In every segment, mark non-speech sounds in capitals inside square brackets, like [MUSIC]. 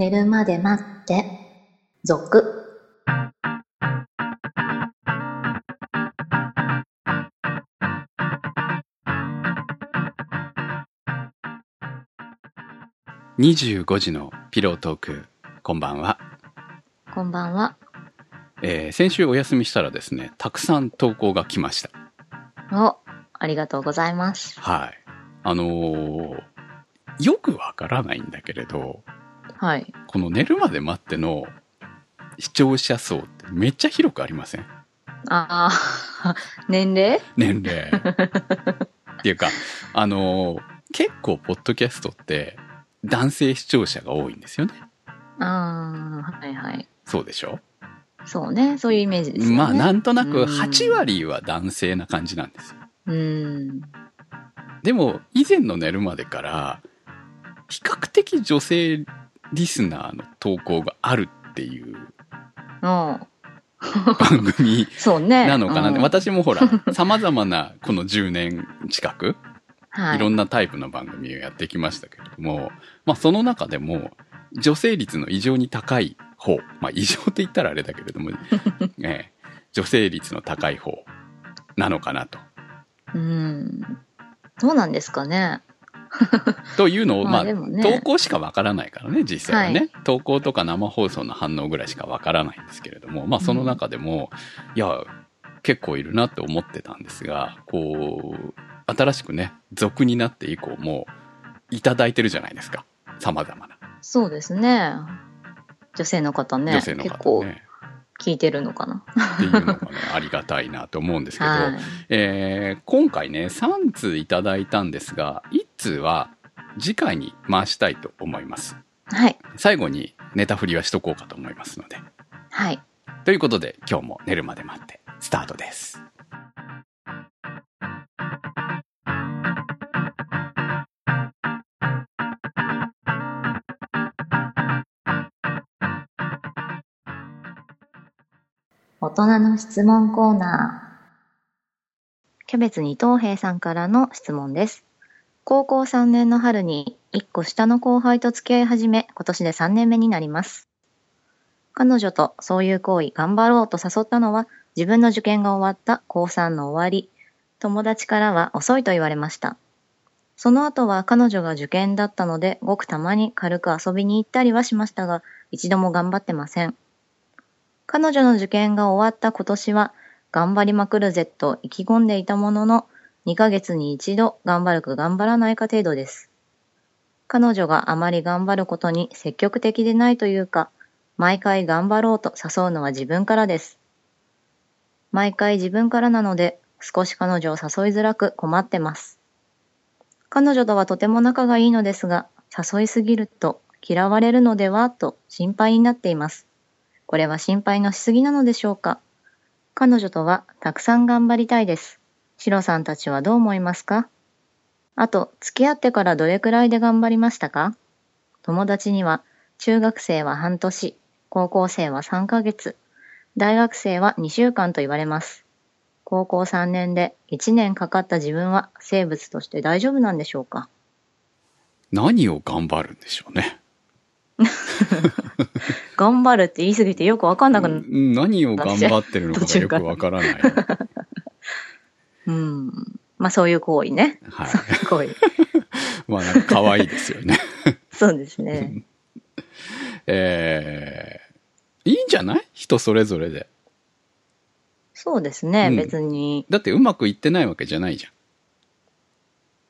寝るまで待って、続。25時のピロートーク、こんばんは。こんばんは。えー先週お休みしたらですね、たくさん投稿が来ました。お、ありがとうございます。はい。あのーよくわからないんだけれど、はい。この寝るまで待っての視聴者層ってめっちゃ広くありません？ああ、[LAUGHS] 年齢？年齢。[LAUGHS] っていうか、あのー結構ポッドキャストって男性視聴者が多いんですよね。ああ、はいはい。そうでしょ？そうね、そういうイメージですよね。まあなんとなくうん8割は男性な感じなんですよ。うん。でも以前の寝るまでから比較的女性リスナーの投稿があるっていううん。番組そうね。なのかなって、うん私もほら様々なこの10年近くはいろんなタイプの番組をやってきましたけれども、まあその中でも女性率の異常に高い方まあ異常って言ったらあれだけれども、[LAUGHS] ええ女性率の高い方なのかなと。うん。どうなんですかね。[LAUGHS] というのを、ままあ、ね投稿しかわからないからね、実際はね、はい投稿とか生放送の反応ぐらいしかわからないんですけれども、まあ、その中でも、いや、結構いるなって思ってたんですが、こう、新しくね、俗になって以降も、いただいてるじゃないですか。様々な。そうですね。女性の方ね。女性の結構方ね。聞いてるのかな。っていうのがね、ありがたいなと思うんですけど、[LAUGHS] はい。えー今回ね、3通いただいたんですが、1通は次回に回したいと思います。はい。最後にネタ振りはしとこうかと思いますので。はい。ということで今日も寝るまで待ってスタートです。大人の質問コーナー。キャベツ二等兵さんからの質問です。高校3年の春に1個下の後輩と付き合い始め、今年で3年目になります。彼女とそういう行為頑張ろうと誘ったのは自分の受験が終わった高3の終わり。友達からは遅いと言われました。その後は彼女が受験だったので、ごくたまに軽く遊びに行ったりはしましたが、一度も頑張ってません。彼女の受験が終わった今年は、頑張りまくるぜと意気込んでいたものの、2ヶ月に一度頑張るか頑張らないか程度です。彼女があまり頑張ることに積極的でないというか、毎回頑張ろうと誘うのは自分からです。毎回自分からなので、少し彼女を誘いづらく困ってます。彼女とはとても仲がいいのですが、誘いすぎると嫌われるのではと心配になっています。これは心配のしすぎなのでしょうか彼女とはたくさん頑張りたいです。シロさんたちはどう思いますか？あと、付き合ってからどれくらいで頑張りましたか？友達には、中学生は半年、高校生は3ヶ月、大学生は2週間と言われます。高校3年で1年かかった自分は生物として大丈夫なんでしょうか？何を頑張るんでしょうね。[LAUGHS] 頑張るって言い過ぎてよくわかんなくな何を頑張ってるのかがよくわからない。うん。まあそういう行為ね。はい。行為。[LAUGHS] まあなんか可愛いですよね。そうですね。[LAUGHS] えー、いいんじゃない？人それぞれで。そうですね、うん別に。だってうまくいってないわけじゃないじゃん。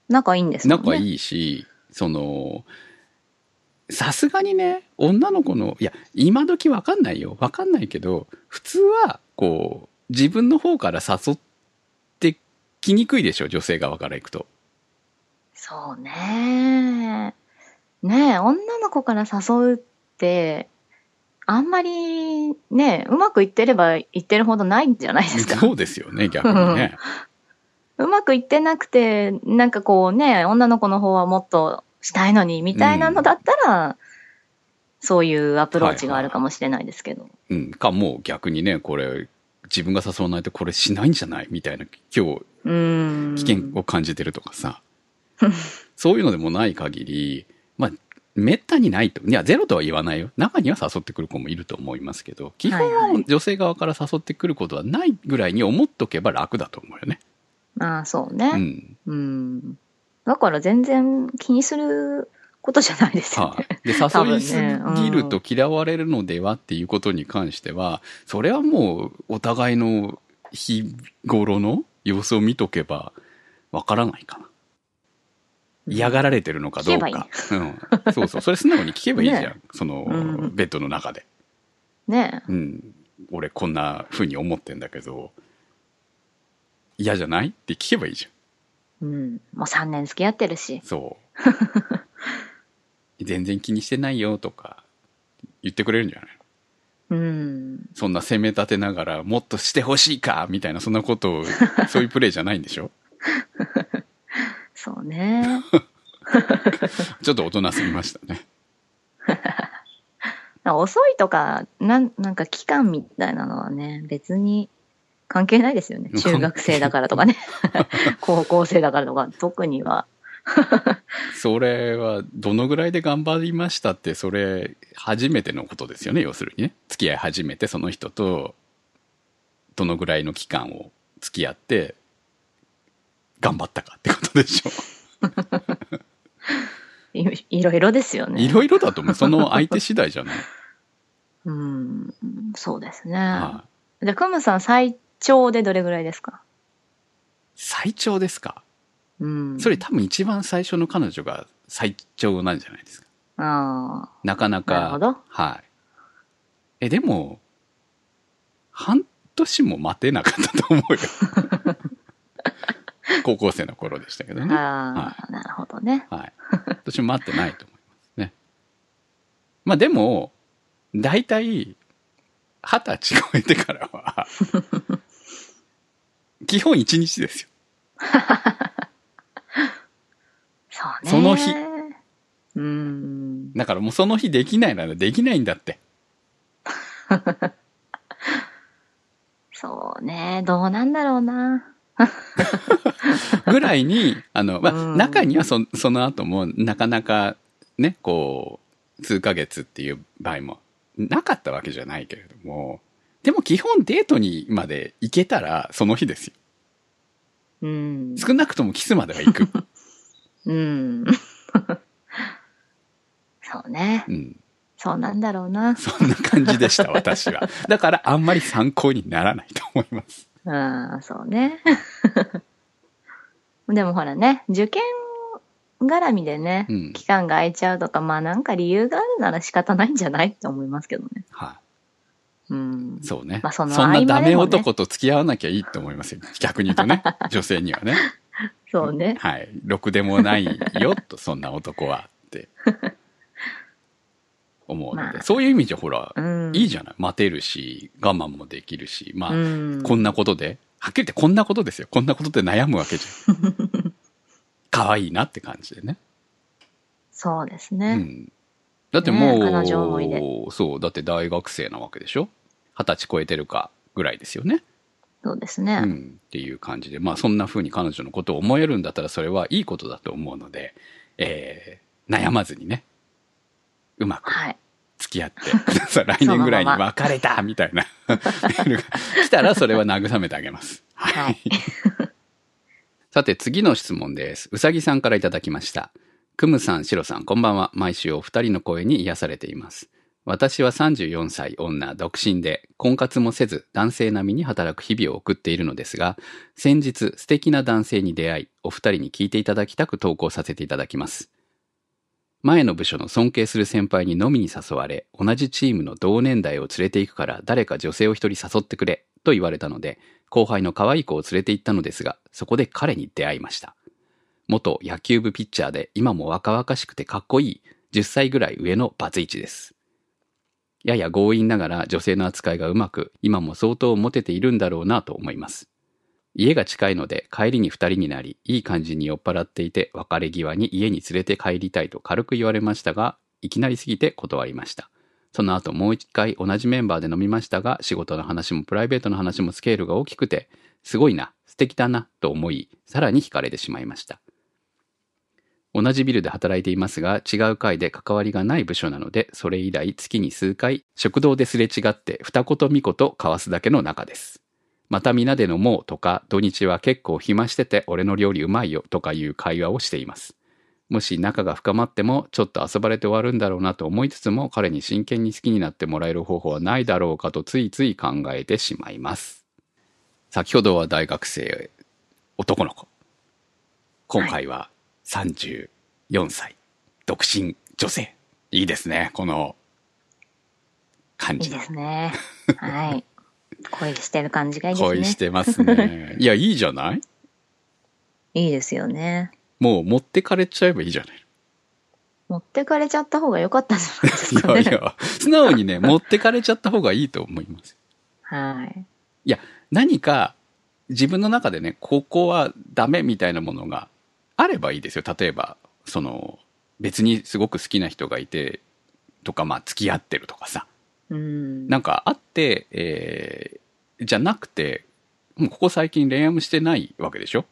仲いいんですもんね。仲いいし、その、さすがにね、女の子の、いや、今時わかんないよ。わかんないけど、普通は、こう、自分の方から誘ってきにくいでしょ、女性側から行くと。そうね。ねえ、女の子から誘うって、あんまりね、うまくいってればいってるほどないんじゃないですか？そうですよね、逆にね。うまくいってなくて、なんかこうね、女の子の方はもっとしたいのに、みたいなのだったら、そういうアプローチがあるかもしれないですけど。うん。か、もう逆にね、これ、自分が誘わないとこれしないんじゃないみたいな、今日。危険を感じてるとかさ。[LAUGHS] そういうのでもない限り、まあ、めったにないと。いや、ゼロとは言わないよ。中には誘ってくる子もいると思いますけど、基本は女性側から誘ってくることはないぐらいに思っとけば楽だと思うよね。ああ、そううね。ん。うん。だから全然気にすることじゃないですよはね。い。で、多分誘いすねぎると嫌われるのではっていうことに関しては、それはもうお互いの日頃の様子を見とけばわからないかな。嫌がられてるのかどう聞けばいいか。うん。そうそう。それ素直に聞けばいいじゃん。[LAUGHS] ねその、うんベッドの中で。ねうん。俺こんな風に思ってんだけど、嫌じゃない？って聞けばいいじゃん。うん。もう3年付き合ってるし。そう。[LAUGHS] 全然気にしてないよとか言ってくれるんじゃない？うん。そんな責め立てながらもっとしてほしいかみたいなそんなことを、[LAUGHS] そういうプレイじゃないんでしょ？そうね。ちょっと大人すぎましたね。[LAUGHS] 遅いとか、なん、なんか期間みたいなのはね、別に関係ないですよね。[LAUGHS] 中学生だからとかね。高校生だからとか、特には。[LAUGHS] それはどのぐらいで頑張りましたって、それ初めてのことですよね、要するにね。付き合い始めてその人とどのぐらいの期間を付き合って頑張ったかってことでしょ。[LAUGHS] いいろいろですよね。いろいろだと思う。その相手次第じゃない？[LAUGHS] うん。そうですね。はいじゃあ、クムさん最長でどれぐらいですか？最長ですか？うん。それ多分一番最初の彼女が最長なんじゃないですか。あなかなか。なるほどはい。え、でも、半年も待てなかったと思うよ。[LAUGHS] 高校生の頃でしたけどあ。ね。ああ、なるほどね。はい。私も待ってないと思いますね。まあでも、大体、二十歳超えてからは、[LAUGHS] 基本一日ですよ。[LAUGHS] そうね。その日。うん。だからもうその日できないならできないんだって。[LAUGHS] そうね。どうなんだろうな。[LAUGHS] ぐらいに、あの、まあ、うん中にはそその後もなかなかね、こう、数ヶ月っていう場合もなかったわけじゃないけれども、でも基本デートにまで行けたらその日ですよ。うん。少なくともキスまでは行く。うん。[LAUGHS] そうね。うん。そうなんだろうな。そんな感じでした、私は。[LAUGHS] だからあんまり参考にならないと思います。ああ、そうね。[LAUGHS] でもほらね、受験絡みでね、うん期間が空いちゃうとか、まあなんか理由があるなら仕方ないんじゃないって思いますけどね。はうんい。。そうね。まあそのそんなダメ男と付き合わなきゃいいと思いますよ。逆に言うとね。女性にはね。そうね。はい。ろくでもないよ、と、[LAUGHS] そんな男は、って。思うので、まあそういう意味じゃほら、うん。いいじゃない。待てるし、我慢もできるし、まあ、うん。こんなことで、はっきり言ってこんなことですよ。こんなことで悩むわけじゃん。[LAUGHS] 可愛いなって感じでね。そうですうね。ん。だってもう、ねそう、だって大学生なわけでしょ？二十歳超えてるかぐらいですよね。そうですね。うん。っていう感じで、まあそんな風に彼女のことを思えるんだったらそれはいいことだと思うので、えー、悩まずにね、うまくはい。付き合ってください。来年ぐらいに別れたみたいなメールが来たらそれは慰めてあげます。はい。[LAUGHS] さて次の質問です。うさぎさんからいただきました。くむさん、しろさん、こんばんは。毎週お二人の声に癒されています。私は34歳女、独身で、婚活もせず、男性並みに働く日々を送っているのですが、先日素敵な男性に出会い、お二人に聞いていただきたく投稿させていただきます。前の部署の尊敬する先輩に飲みに誘われ、同じチームの同年代を連れて行くから誰か女性を一人誘ってくれ、と言われたので、後輩の可愛い子を連れて行ったのですが、そこで彼に出会いました。元野球部ピッチャーで今も若々しくてかっこいい10歳ぐらい上のバツイチです。やや強引ながら女性の扱いがうまく、今も相当モテているんだろうなと思います。家が近いので帰りに二人になり、いい感じに酔っ払っていて別れ際に家に連れて帰りたいと軽く言われましたが、いきなりすぎて断りました。その後もう一回同じメンバーで飲みましたが、仕事の話もプライベートの話もスケールが大きくて、すごいな、素敵だな、と思い、さらに惹かれてしまいました。同じビルで働いていますが、違う階で関わりがない部署なので、それ以来月に数回、食堂ですれ違って二言三言交わすだけの仲です。また皆で飲もうとか、土日は結構暇してて俺の料理うまいよとかいう会話をしています。もし仲が深まっても、ちょっと遊ばれて終わるんだろうなと思いつつも、彼に真剣に好きになってもらえる方法はないだろうかとついつい考えてしまいます。先ほどは大学生、男の子。今回は34歳、独身女性。いいですね、この感じいいで。すね。はい。恋してる感じがいいですね。恋してますね。[LAUGHS] いや、いいじゃない？いいですよね。もう持ってかれちゃえばいいじゃない。持ってかれちゃった方が良かったんじゃないですかね。いやいや、素直にね、[LAUGHS] 持ってかれちゃった方がいいと思います。はい。いや、何か自分の中でね、ここはダメみたいなものがあればいいですよ。例えば、その、別にすごく好きな人がいて、とか、まあ、付き合ってるとかさ。うん。なんかあって、えー、じゃなくて、もうここ最近恋愛もしてないわけでしょ？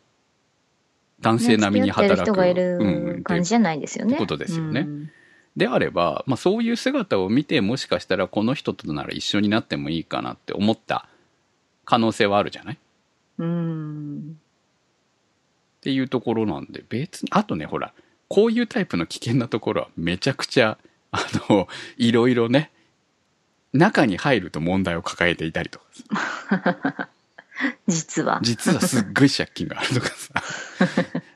男性並みに働く。ね人がいうんる感じじゃないですよね。ってことですよねうんであれば、まあ、そういう姿を見てもしかしたらこの人となら一緒になってもいいかなって思った可能性はあるじゃない？っうん。ていうところなんで別にあとねほらこういうタイプの危険なところはめちゃくちゃあのいろいろね中に入ると問題を抱えていたりとかさ [LAUGHS] 実は。実はすっごい借金があるとかさ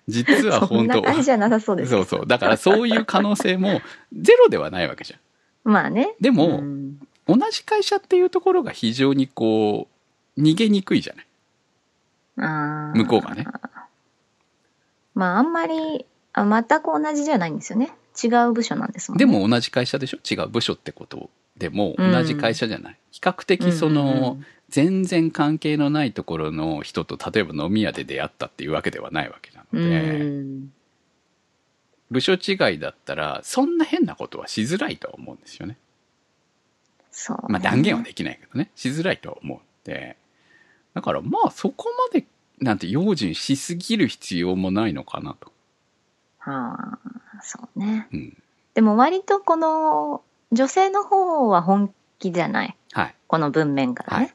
実は [LAUGHS] そん本当な感じじゃなさそうです。そうそうだからそういう可能性もゼロではないわけじゃん [LAUGHS] まあね。でもうん同じ会社っていうところが非常にこう逃げにくいじゃない向こうがね。まあ、あんまり、あ全く同じじゃないんですよね。違う部署なんですもんね。でも同じ会社でしょ？違う部署ってことでもうん。同じ会社じゃない、比較的その、うんうんうん。全然関係のないところの人と例えば飲み屋で出会ったっていうわけではないわけなので、うん。部署違いだったらそんな変なことはしづらいとは思うんですよね。そう、ね。まあ断言はできないけどね。しづらいとは思うんで。だからまあそこまでなんて用心しすぎる必要もないのかなと、はあ、そうね。うん、でも割とこの、女性の方は本気じゃない？はいこの文面からね。はい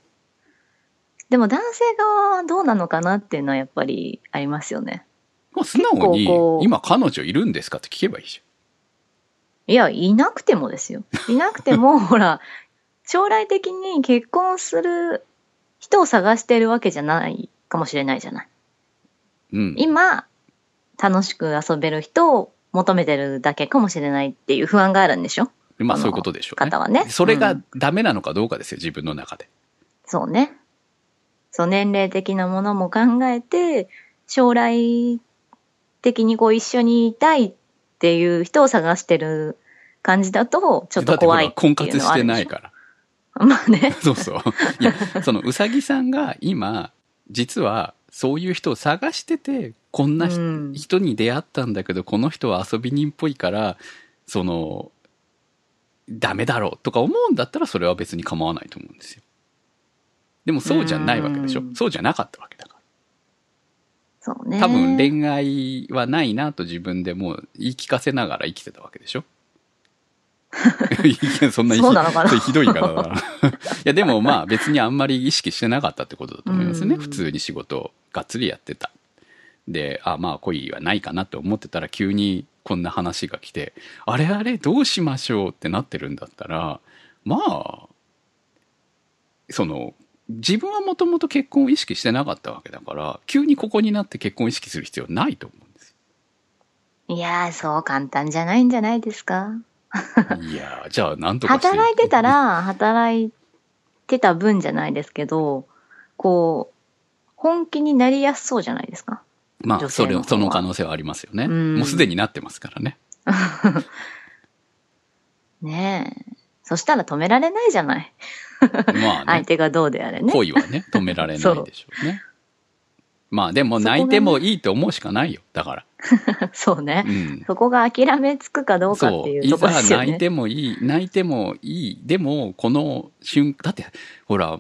でも男性側はどうなのかなっていうのはやっぱりありますよね。もう素直に今彼女いるんですかって聞けばいいじいや、いなくてもですよ。いなくても、[LAUGHS] ほら、将来的に結婚する人を探してるわけじゃないかもしれないじゃない。うん。今、楽しく遊べる人を求めてるだけかもしれないっていう不安があるんでしょ？まあそういうことでしょうね。方はね。それがうんダメなのかどうかですよ、自分の中で。そうね。そう、年齢的なものも考えて、将来的にこう一緒にいたいっていう人を探してる感じだと、ちょっと怖いだっていう活してのはあるでしょ？ないから。[LAUGHS] まあね。[LAUGHS] そうそう。いや、そのうさぎさんが今、実はそういう人を探してて、こんなひうん人に出会ったんだけど、この人は遊び人っぽいから、その、ダメだろうとか思うんだったらそれは別に構わないと思うんですよ。でもそうじゃないわけでしょうんそうじゃなかったわけだから。そうね。多分恋愛はないなと自分でもう言い聞かせながら生きてたわけでしょいやそんなひそうなのかな？それひどい言い方だな。[LAUGHS] いやでもまあ別にあんまり意識してなかったってことだと思いますね。うん普通に仕事をがっつりやってた。で、あまあ恋はないかなって思ってたら急にこんな話が来て、あれあれどうしましょうってなってるんだったら、まあ、その、自分はもともと結婚を意識してなかったわけだから、急にここになって結婚を意識する必要ないと思うんですいやー、そう簡単じゃないんじゃないですか？よ。いやーじゃあなんとか。働いてたら、働いてた分じゃないですけど、こう、本気になりやすそうじゃないですか。まあ、それ、その可能性はありますよね。うんもうすでになってますからね。[LAUGHS] ねえ。そしたら止められないじゃない。まあね、[LAUGHS] 相手がどうであれね。恋はね、止められないでしょうね。まあでも泣いてもいいと思うしかないよ。だから。[LAUGHS] そうねう。ん。そこが諦めつくかどうかっ。ていういざところですよね。泣いてもいい、泣いてもいい。でも、この瞬だって、ほら、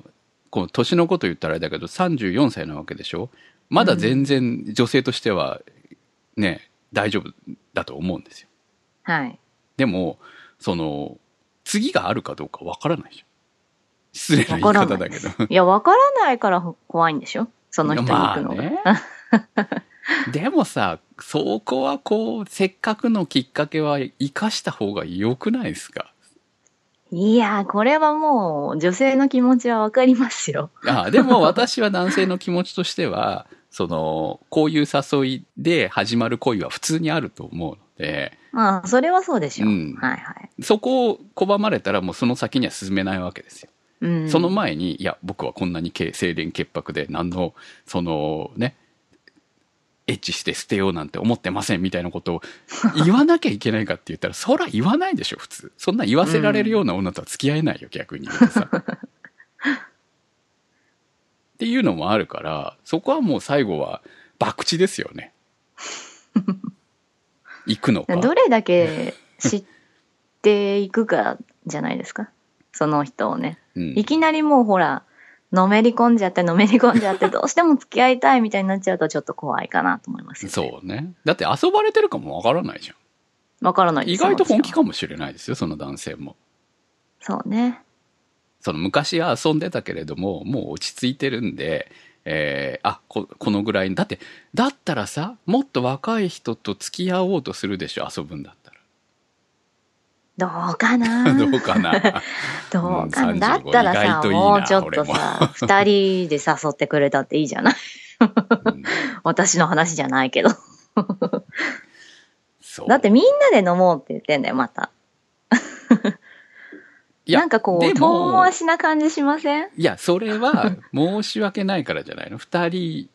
この年のこと言ったらあれだけど、34歳なわけでしょ？まだ全然女性としては、ね、大丈夫だと思うんですよ。はい。でも、その、次があるかどうかわからないじゃん。失礼な言い方だけど。いや、わからないから怖いんでしょ？その人に行くのが。まあねでもさ、そこはこう、せっかくのきっかけは生かした方が良くないですか？いや、これはもう女性の気持ちはわかりますよ。あでも私は男性の気持ちとしては、[LAUGHS] その、こういう誘いで始まる恋は普通にあると思うので、まあ、それはそうでしょう。うんはいはい。そこを拒まれたらもうその先には進めないわけですよ。うん。その前に、いや、僕はこんなにけ清廉潔白で、何の、そのね、エッチして捨てようなんて思ってませんみたいなことを [LAUGHS] 言わなきゃいけないかって言ったら、そら言わないでしょ、普通。そんな言わせられるような女とは付き合えないよ、逆にさ。[LAUGHS] っていうのもあるから、そこはもう最後は、博打ですよね。[LAUGHS] 行くのか。どれだけ知っていくかじゃないですか。その人をね。うんいきなりもうほら、のめり込んじゃって、のめり込んじゃって、どうしても付き合いたいみたいになっちゃうとちょっと怖いかなと思いますよ、ね。そうね。だって遊ばれてるかもわからないじゃん。わからない意外と本気かもしれないですよ、その男性も。そうね。その昔は遊んでたけれども、もう落ち着いてるんで、えーあこ、このぐらい、だって、だったらさ、もっと若い人と付き合おうとするでしょ、遊ぶんだったどうかな？ら。[LAUGHS] どうかな？[LAUGHS] どうかな、うんだったら35意さもうちょっとさ、[LAUGHS] 二人で誘ってくれたっていいじゃない？うん私の話じゃないけど。そうだってみんなで飲もうって言ってんだよ、また。なんかこう、遠回しな感じしません？いや、それは申し訳ないからじゃないの？二人、い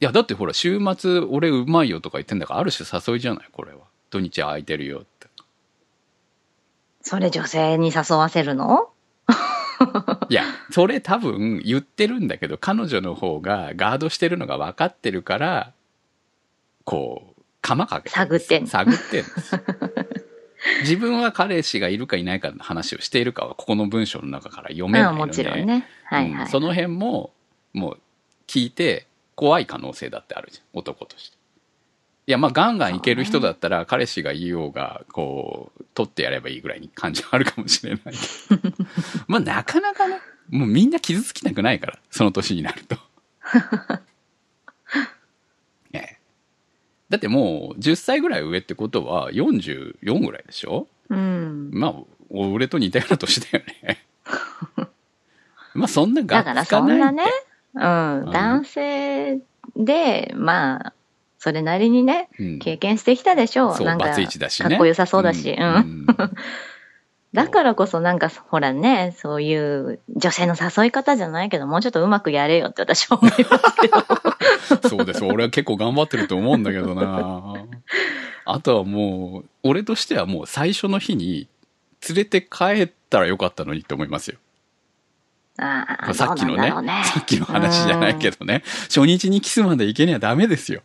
や、だってほら、週末俺うまいよとか言ってんだから、ある種誘いじゃない、これは。土日空いてるよって。それ女性に誘わせるの？[LAUGHS] いや、それ多分言ってるんだけど、彼女の方がガードしてるのが分かってるから、こう、釜かけてる探ってんの？探ってん。[LAUGHS] 自分は彼氏がいるかいないかの話をしているかは、ここの文章の中から読めないうん、ので、もちろんね。はいはい。うんその辺も、もう、聞いて、怖い可能性だってあるじゃん、男として。いや、まあ、ガンガンいける人だったら、彼氏が言おうが、こう、取ってやればいいぐらいに感じはあるかもしれないけど。[LAUGHS] まあ、なかなかね、もうみんな傷つきたくないから、その年になると。[LAUGHS] ねえだってもう、10歳ぐらい上ってことは、44ぐらいでしょ？うん。まあ、俺と似たような年だよね。[LAUGHS] まあ、そんなだからがっつかないそんなね、ううんん、男性で、まあ、それなりにね、うん経験してきたでしょう。そう、なんか、ね。かっこよさそうだし、うん。んだからこそなんか、ほらね、そういう女性の誘い方じゃないけど、もうちょっとうまくやれよって私は思いますけど。そうです。俺は結構頑張ってると思うんだけどな。あとはもう、俺としてはもう最初の日に連れて帰ったらよかったのにって思いますよ。ああ、さっきのねねさっきの話じゃないけどね。初日にキスまで行けにはダメですよ。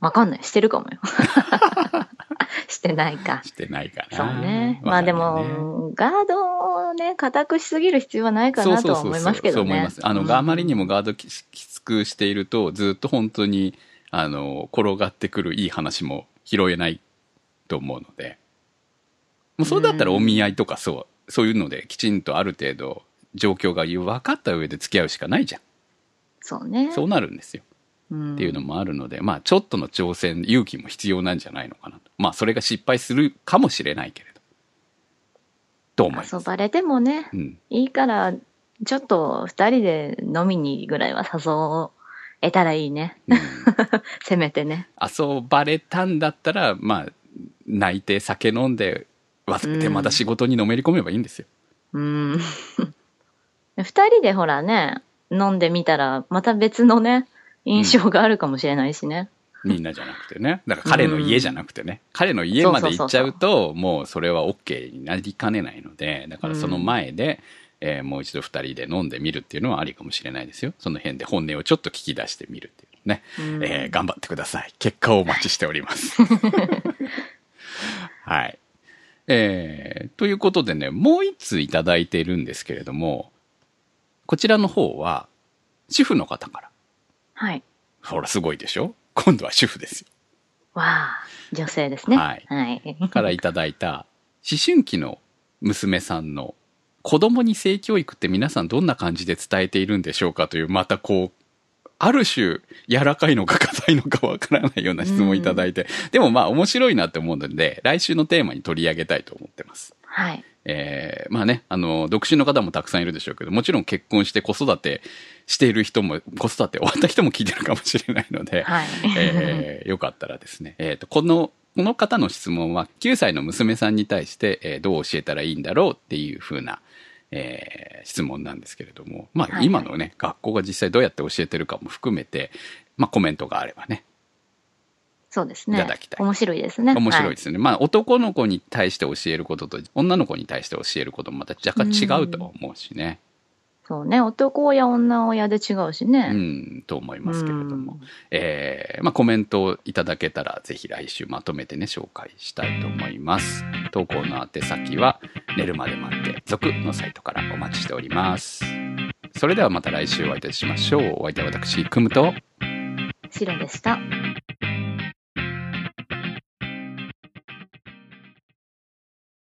わかんない。してるかもよ。[LAUGHS] してないか。してないかな。そうね。まあでも、ガードをね、固くしすぎる必要はないかなとは思いますけどね。そう思います。あの、うんあまりにもガードききつくしていると、ずっと本当に、あの、転がってくるいい話も拾えないと思うので。もうそれだったらお見合いとかそう、そういうのできちんとある程度状況が分かった上で付き合うしかないじゃん。そうね。そうなるんですよ。うんっていうのもあるので、まあちょっとの挑戦、勇気も必要なんじゃないのかなと。まあそれが失敗するかもしれないけれど。と思います？遊ばれてもね、うん。いいから、ちょっと二人で飲みにぐらいは誘えたらいいね。うん [LAUGHS] せめてね。遊ばれたんだったら、まあ、泣いて酒飲んで忘れてうんまた仕事にのめり込めばいいんですよ。うん。[LAUGHS] 二人でほらね、飲んでみたら、また別のね、印象があるかもしれないしね。みんなじゃなくてね。だから彼の家じゃなくてね。彼の家まで行っちゃうと、もうそれは OK になりかねないので、だからその前で、えーもう一度二人で飲んでみるっていうのはありかもしれないですよ。その辺で本音をちょっと聞き出してみるっていうね。うんえー頑張ってください。結果をお待ちしております。[LAUGHS] はい。えーということでね、もう一通いただいているんですけれども、こちらの方は、主婦の方から。はい。ほら、すごいでしょ？今度は主婦ですよ。わあ、女性ですね。はいはい。からいただいた、思春期の娘さんの子供に性教育って皆さんどんな感じで伝えているんでしょうかという、またこう、ある種、柔らかいのか硬いのかわからないような質問をいただいて、でもまあ面白いなって思うので、来週のテーマに取り上げたいと思ってます。はい。えーまあね、あの、独身の方もたくさんいるでしょうけど、もちろん結婚して子育てしている人も、子育て終わった人も聞いてるかもしれないので、[LAUGHS] はい。えーよかったらですね、えっ、と、この、この方の質問は9歳の娘さんに対して、えーどう教えたらいいんだろうっていうふうな、えー質問なんですけれども、まあはい今のね、学校が実際どうやって教えてるかも含めて、まあコメントがあればね、そうですね。いただきたい面白いですね。面白いはですね。まあ男の子に対して教えることと女の子に対して教えることもまた若干違うと思うしね。そうね。男親、女親で違うしうね。ん、と思いますけれども。うんえーまあ、コメントをいただけたら、ぜひ来週まとめてね、紹介したいと思います。投稿の宛先は、寝るまで待って、続のサイトからお待ちしております。それではまた来週お会いいたしましょう。お相手は私、くむと、白でした。